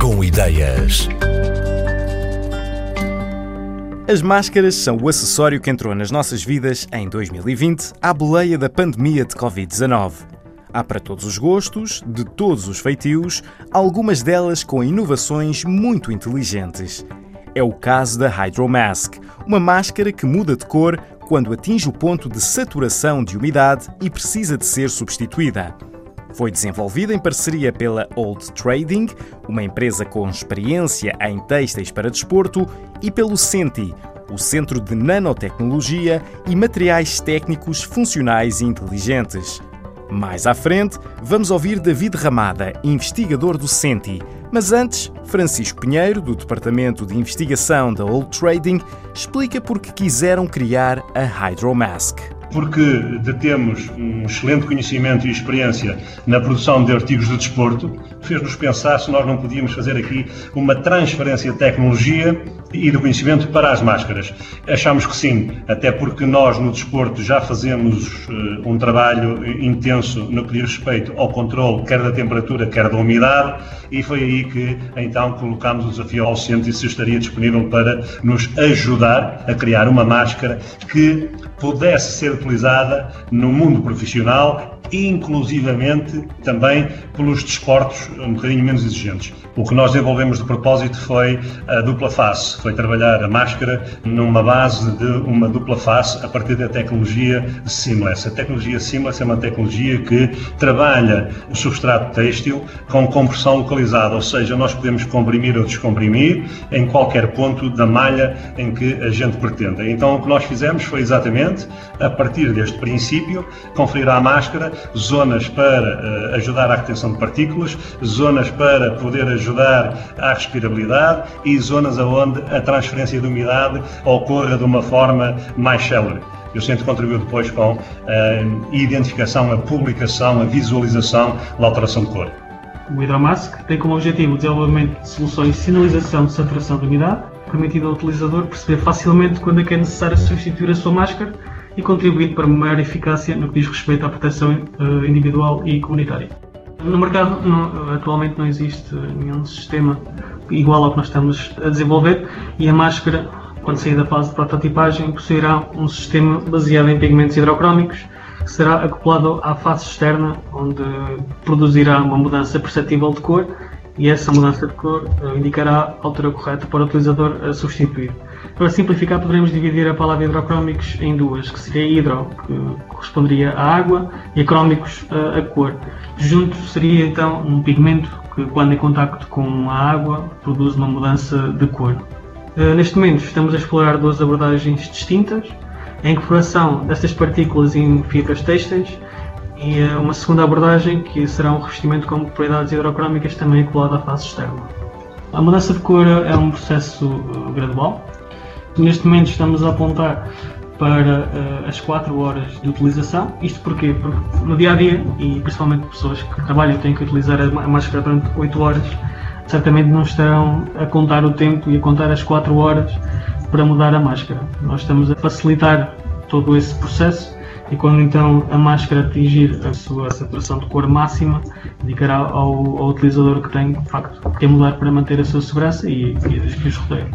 Com ideias. As máscaras são o acessório que entrou nas nossas vidas em 2020, à boleia da pandemia de Covid-19. Há para todos os gostos, de todos os feitios, algumas delas com inovações muito inteligentes. É o caso da Hydromask, uma máscara que muda de cor quando atinge o ponto de saturação de umidade e precisa de ser substituída. Foi desenvolvida em parceria pela Old Trading, uma empresa com experiência em têxteis para desporto, e pelo Senti, o Centro de Nanotecnologia e Materiais Técnicos Funcionais e Inteligentes. Mais à frente, vamos ouvir David Ramada, investigador do Senti. Mas antes, Francisco Pinheiro, do Departamento de Investigação da Old Trading, explica por que quiseram criar a Hydromask porque detemos um excelente conhecimento e experiência na produção de artigos de desporto, fez-nos pensar se nós não podíamos fazer aqui uma transferência de tecnologia e de conhecimento para as máscaras. Achamos que sim, até porque nós no desporto já fazemos uh, um trabalho intenso no que diz respeito ao controle quer da temperatura, quer da umidade, e foi aí que então colocámos o desafio ao centro e se estaria disponível para nos ajudar a criar uma máscara que pudesse ser utilizada no mundo profissional inclusivamente também pelos desportos um bocadinho menos exigentes. O que nós desenvolvemos de propósito foi a dupla face, foi trabalhar a máscara numa base de uma dupla face a partir da tecnologia Seamless. A tecnologia Seamless é uma tecnologia que trabalha o substrato têxtil com compressão localizada, ou seja, nós podemos comprimir ou descomprimir em qualquer ponto da malha em que a gente pretenda. Então o que nós fizemos foi exatamente, a partir deste princípio, conferir à máscara zonas para uh, ajudar à retenção de partículas, zonas para poder ajudar à respirabilidade e zonas onde a transferência de umidade ocorra de uma forma mais célere. Eu sempre contribuo depois com a identificação, a publicação, a visualização da alteração de cor. O Hydromask tem como objetivo o desenvolvimento de soluções de sinalização de saturação de umidade, permitindo ao utilizador perceber facilmente quando é que é necessário substituir a sua máscara e contribuindo para maior eficácia no que diz respeito à proteção uh, individual e comunitária. No mercado atualmente não existe nenhum sistema igual ao que nós estamos a desenvolver e a máscara, quando sair da fase de prototipagem, possuirá um sistema baseado em pigmentos hidrocrómicos que será acoplado à face externa, onde produzirá uma mudança perceptível de cor e essa mudança de cor uh, indicará a altura correta para o utilizador a substituir. Para simplificar, poderemos dividir a palavra hidrocrómicos em duas, que seria hidro, que corresponderia à água, e acrómicos, a cor. Junto seria então um pigmento que, quando em contacto com a água, produz uma mudança de cor. Eh, neste momento, estamos a explorar duas abordagens distintas: a incorporação destas partículas em fibras têxteis e eh, uma segunda abordagem que será um revestimento com propriedades hidrocrómicas também colado à face externa. A mudança de cor é um processo eh, gradual, Neste momento estamos a apontar para uh, as 4 horas de utilização. Isto porquê? Porque no dia a dia, e principalmente pessoas que trabalham têm que utilizar a máscara durante 8 horas, certamente não estarão a contar o tempo e a contar as 4 horas para mudar a máscara. Nós estamos a facilitar todo esse processo e quando então a máscara atingir a sua saturação de cor máxima, indicará ao, ao utilizador que tem, de facto, que mudar para manter a sua segurança e, e que os rodeiam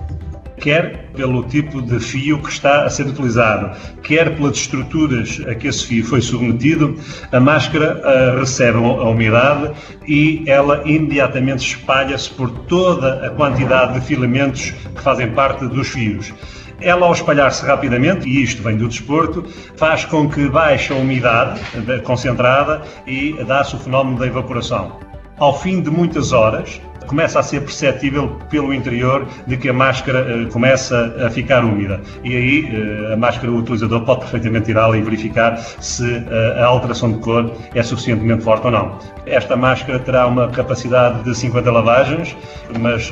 quer pelo tipo de fio que está a ser utilizado, quer pelas estruturas a que esse fio foi submetido, a máscara uh, recebe a umidade e ela imediatamente espalha-se por toda a quantidade de filamentos que fazem parte dos fios. Ela, ao espalhar-se rapidamente, e isto vem do desporto, faz com que baixe a umidade concentrada e dá-se o fenómeno da evaporação. Ao fim de muitas horas, começa a ser perceptível pelo interior de que a máscara uh, começa a ficar úmida. E aí uh, a máscara, o utilizador pode perfeitamente tirá-la e verificar se uh, a alteração de cor é suficientemente forte ou não. Esta máscara terá uma capacidade de 50 lavagens, mas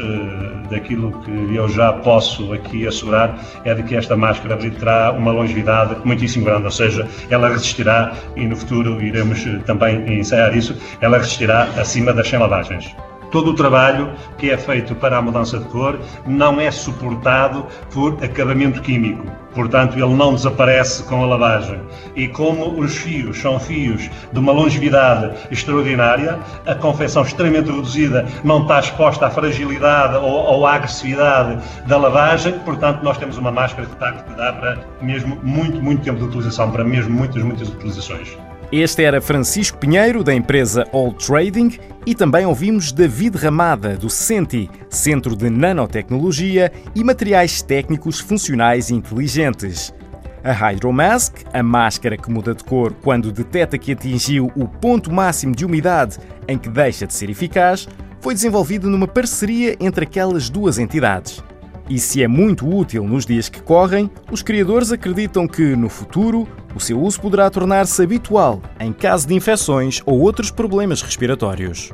daquilo que eu já posso aqui assegurar é de que esta máscara terá uma longevidade muitíssimo grande, ou seja, ela resistirá, e no futuro iremos também ensaiar isso, ela resistirá acima das 100 lavagens. Todo o trabalho que é feito para a mudança de cor não é suportado por acabamento químico. Portanto, ele não desaparece com a lavagem. E como os fios são fios de uma longevidade extraordinária, a confecção extremamente reduzida não está exposta à fragilidade ou, ou à agressividade da lavagem, portanto, nós temos uma máscara que, está, que dá para mesmo muito, muito tempo de utilização, para mesmo muitas, muitas utilizações. Este era Francisco Pinheiro, da empresa All Trading, e também ouvimos David Ramada, do CENTI, Centro de Nanotecnologia e Materiais Técnicos Funcionais Inteligentes. A Hydromask, a máscara que muda de cor quando detecta que atingiu o ponto máximo de umidade em que deixa de ser eficaz, foi desenvolvida numa parceria entre aquelas duas entidades. E se é muito útil nos dias que correm, os criadores acreditam que, no futuro, o seu uso poderá tornar-se habitual em caso de infecções ou outros problemas respiratórios.